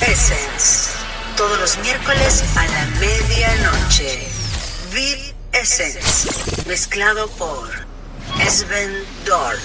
Essence. Todos los miércoles a la medianoche. Viv Essence. Mezclado por Sven Dorn.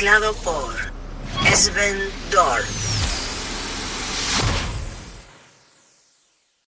Mezclado por.